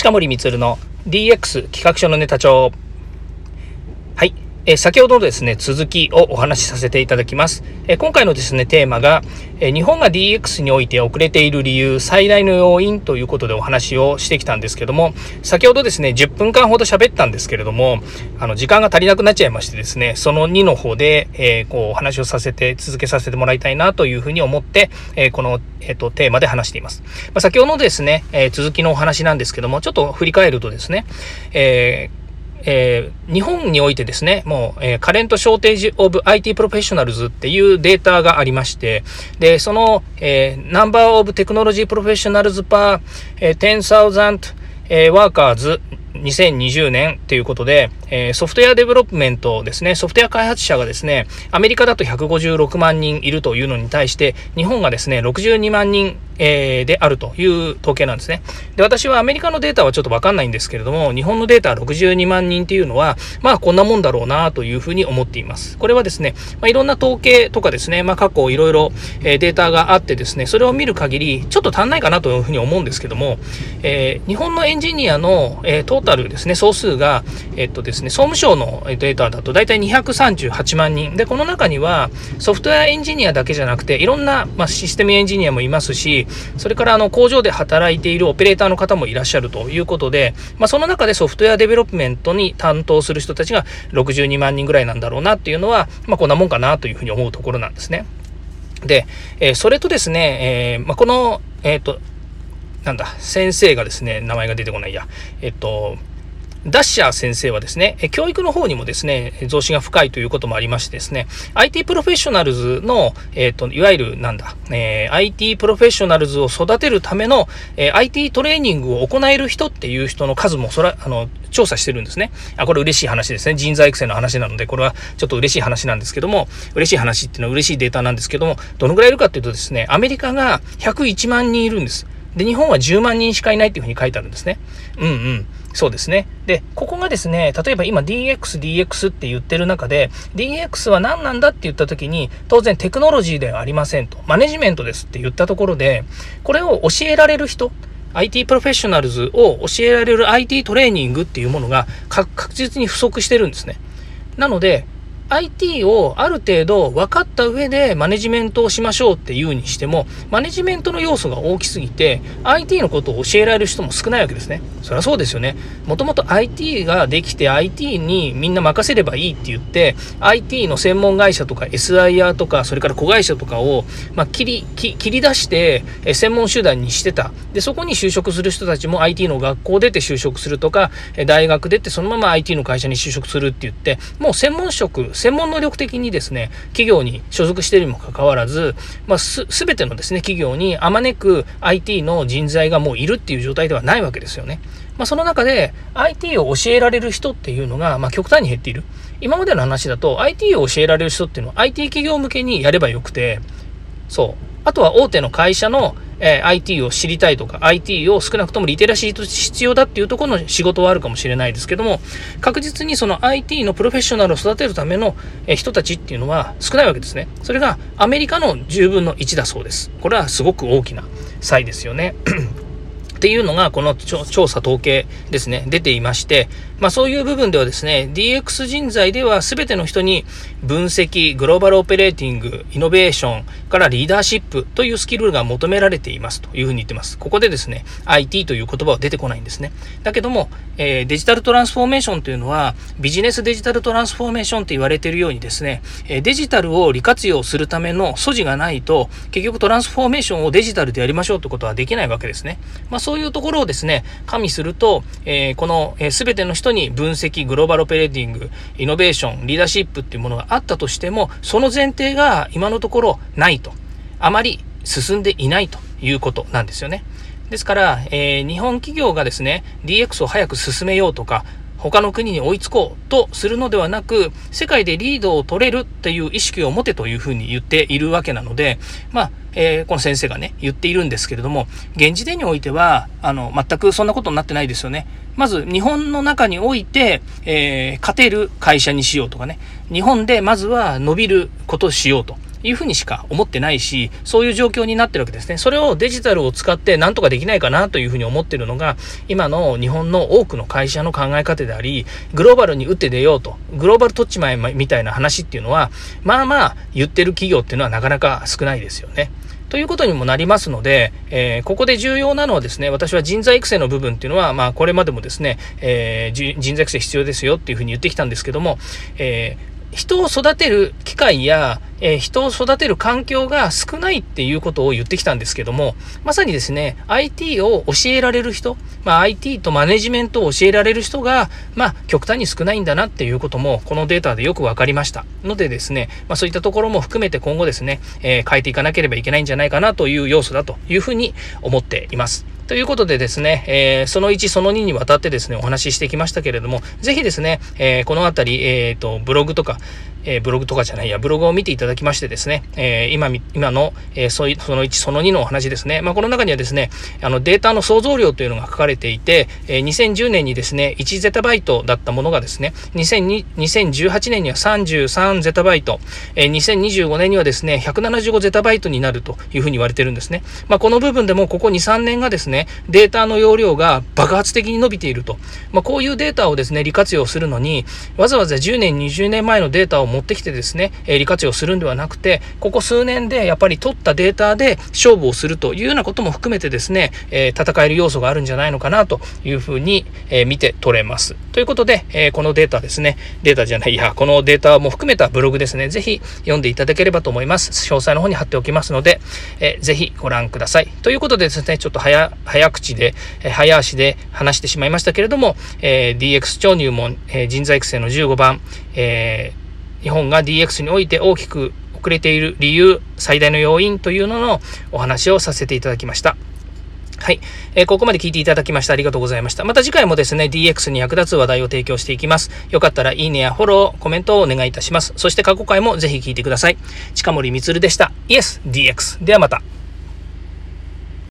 近森光の DX 企画書のネタ帳。え先ほどのですね、続きをお話しさせていただきます。え今回のですね、テーマが、え日本が DX において遅れている理由、最大の要因ということでお話をしてきたんですけども、先ほどですね、10分間ほど喋ったんですけれども、あの、時間が足りなくなっちゃいましてですね、その2の方で、えこう、お話をさせて、続けさせてもらいたいなというふうに思って、えこの、えっ、と、テーマで話しています。まあ、先ほどのですね、え続きのお話なんですけども、ちょっと振り返るとですね、えーえー、日本においてですね、もう、えー、カレントショーテージオブ IT プロフェッショナルズっていうデータがありまして、で、その、えー、 number of technology professionals per、えー、10,000、えー、 workers 2020年ということで、えー、 software development ですね、ソフトウェア開発者がですね、アメリカだと156万人いるというのに対して、日本がですね、62万人えー、であるという統計なんですね。で、私はアメリカのデータはちょっとわかんないんですけれども、日本のデータ62万人っていうのは、まあこんなもんだろうなというふうに思っています。これはですね、まあ、いろんな統計とかですね、まあ過去いろいろ、えデータがあってですね、それを見る限り、ちょっと足んないかなというふうに思うんですけども、えー、日本のエンジニアの、えー、トータルですね、総数が、えっとですね、総務省のデータだと大体238万人。で、この中にはソフトウェアエンジニアだけじゃなくて、いろんな、まあ、システムエンジニアもいますし、それからあの工場で働いているオペレーターの方もいらっしゃるということで、まあ、その中で software development に担当する人たちが62万人ぐらいなんだろうなっていうのは、まあ、こんなもんかなというふうに思うところなんですね。で、えー、それとですね、えー、まあ、この、えっ、ー、と、なんだ、先生がですね、名前が出てこないや、えっと、ダッシャー先生はですね、教育の方にもですね、造詣が深いということもありましてですね、IT professionals の、えっ、ー、と、いわゆるなんだ、えー、IT プロフェッショナルズを育てるための、えー、IT トレーニングを行える人っていう人の数もそら、あの、調査してるんですね。あ、これ嬉しい話ですね。人材育成の話なので、これはちょっと嬉しい話なんですけども、嬉しい話っていうのは嬉しいデータなんですけども、どのぐらいいるかっていうとですね、アメリカが101万人いるんです。で、日本は10万人しかいないっていうふうに書いてあるんですね。うんうん。そうですね。で、ここがですね、例えば今 DX、DX って言ってる中で、DX は何なんだって言った時に、当然テクノロジーではありませんと、マネジメントですって言ったところで、これを教えられる人、IT プロフェッショナルズを教えられる IT トレーニングっていうものが確実に不足してるんですね。なので、IT をある程度分かった上でマネジメントをしましょうっていうにしても、マネジメントの要素が大きすぎて、IT のことを教えられる人も少ないわけですね。そりゃそうですよね。もともと IT ができて IT にみんな任せればいいって言って、IT の専門会社とか SIR とか、それから子会社とかを、まあ、切り、切り出して、専門集団にしてた。で、そこに就職する人たちも IT の学校出て就職するとか、大学出てそのまま IT の会社に就職するって言って、もう専門職、専門能力的にですね、企業に所属しているにもかかわらず、まあ、す、べてのですね、企業にあまねく IT の人材がもういるっていう状態ではないわけですよね。まあ、その中で IT を教えられる人っていうのが、まあ、極端に減っている。今までの話だと IT を教えられる人っていうのは IT 企業向けにやればよくて、そう。あとは大手の会社のえー、IT を知りたいとか、IT を少なくともリテラシーとして必要だっていうところの仕事はあるかもしれないですけども、確実にその IT のプロフェッショナルを育てるための、え人たちっていうのは少ないわけですね。それがアメリカの10分の1だそうです。これはすごく大きな差異ですよね。っていうのがこの調査統計ですね、出ていまして、まあそういう部分ではですね、DX 人材では全ての人に分析、グローバルオペレーティング、イノベーションからリーダーシップというスキルが求められていますというふうに言ってます。ここでですね、IT という言葉は出てこないんですね。だけども、えー、デジタルトランスフォーメーションというのはビジネスデジタルトランスフォーメーションと言われているようにですね、デジタルを利活用するための素地がないと、結局トランスフォーメーションをデジタルでやりましょうということはできないわけですね。まあそういうところをですね、加味すると、えー、この、え、全ての人に分析、グローバルオペレーティング、イノベーション、リーダーシップっていうものがあったとしても、その前提が今のところないと。あまり進んでいないということなんですよね。ですから、えー、日本企業がですね、DX を早く進めようとか、他の国に追いつこうとするのではなく、世界でリードを取れるっていう意識を持てというふうに言っているわけなので、まあ、えー、この先生がね、言っているんですけれども、現時点においては、あの、全くそんなことになってないですよね。まず、日本の中において、えー、勝てる会社にしようとかね、日本でまずは伸びることをしようと。いうふうにしか思ってないし、そういう状況になってるわけですね。それをデジタルを使って何とかできないかなというふうに思ってるのが、今の日本の多くの会社の考え方であり、グローバルに打って出ようと、グローバル取っちまえみたいな話っていうのは、まあまあ言ってる企業っていうのはなかなか少ないですよね。ということにもなりますので、えー、ここで重要なのはですね、私は人材育成の部分っていうのは、まあ、これまでもですね、えー、人材育成必要ですよっていうふうに言ってきたんですけども、えー人を育てる機会や、えー、人を育てる環境が少ないっていうことを言ってきたんですけども、まさにですね、IT を教えられる人、まあ、IT とマネジメントを教えられる人が、まあ、極端に少ないんだなっていうことも、このデータでよく分かりました。のでですね、まあ、そういったところも含めて今後ですね、えー、変えていかなければいけないんじゃないかなという要素だというふうに思っています。ということでですね、えー、その1、その2にわたってですね、お話ししてきましたけれども、ぜひですね、えー、このあたり、えっ、ー、と、ブログとか、えー、ブログとかじゃないや、ブログを見ていただきましてですね、えー、今、今の、えー、その1、その2のお話ですね。まあ、この中にはですね、あの、データの創造量というのが書かれていて、えー、2010年にですね、1ゼタバイトだったものがですね、2018年には33ゼタバイト、えー、2025年にはですね、175ゼタバイトになるというふうに言われてるんですね。まあ、この部分でも、ここ2、3年がですね、データの容量が爆発的に伸びていると。まあ、こういうデータをですね、利活用するのに、わざわざ10年、20年前のデータを持ってきてですね、え利活用するんではなくて、ここ数年でやっぱり取ったデータで勝負をするというようなことも含めてですね、え戦える要素があるんじゃないのかなというふうに、え見て取れます。ということで、えこのデータですね、データじゃない、いや、このデータも含めたブログですね、ぜひ読んでいただければと思います。詳細の方に貼っておきますので、えー、ぜひご覧ください。ということでですね、ちょっと早、早口で、え早足で話してしまいましたけれども、えー、DX 超入門、えー、人材育成の15番、えー日本が DX において大きく遅れている理由、最大の要因というののお話をさせていただきました。はい。えー、ここまで聞いていただきましてありがとうございました。また次回もですね、DX に役立つ話題を提供していきます。よかったらいいねやフォロー、コメントをお願いいたします。そして過去回もぜひ聞いてください。近森光でした。イエス DX。ではまた。